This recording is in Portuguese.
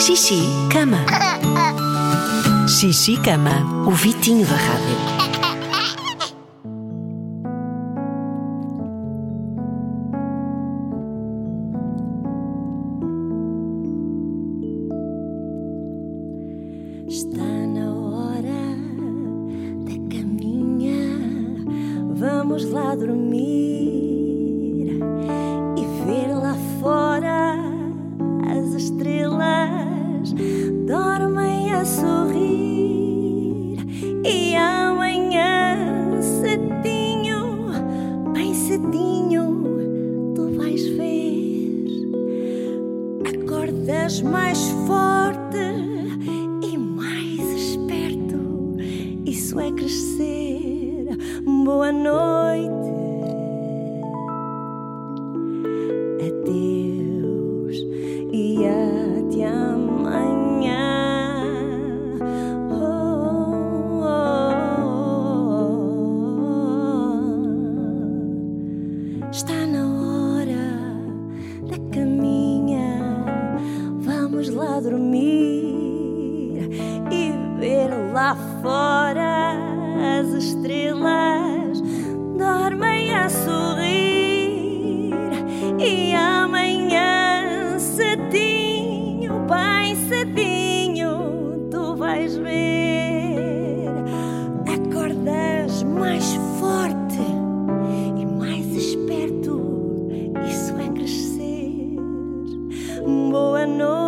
Xixi, cama. Xixi, cama. O Vitinho da Rádio. Está na hora da caminha, vamos lá dormir acordas mais forte e mais esperto. Isso é crescer. Boa noite. Dormir e ver lá fora as estrelas dormem a sorrir e amanhã cedinho, bem cedinho, tu vais ver acordas mais forte e mais esperto. Isso é crescer. Boa noite,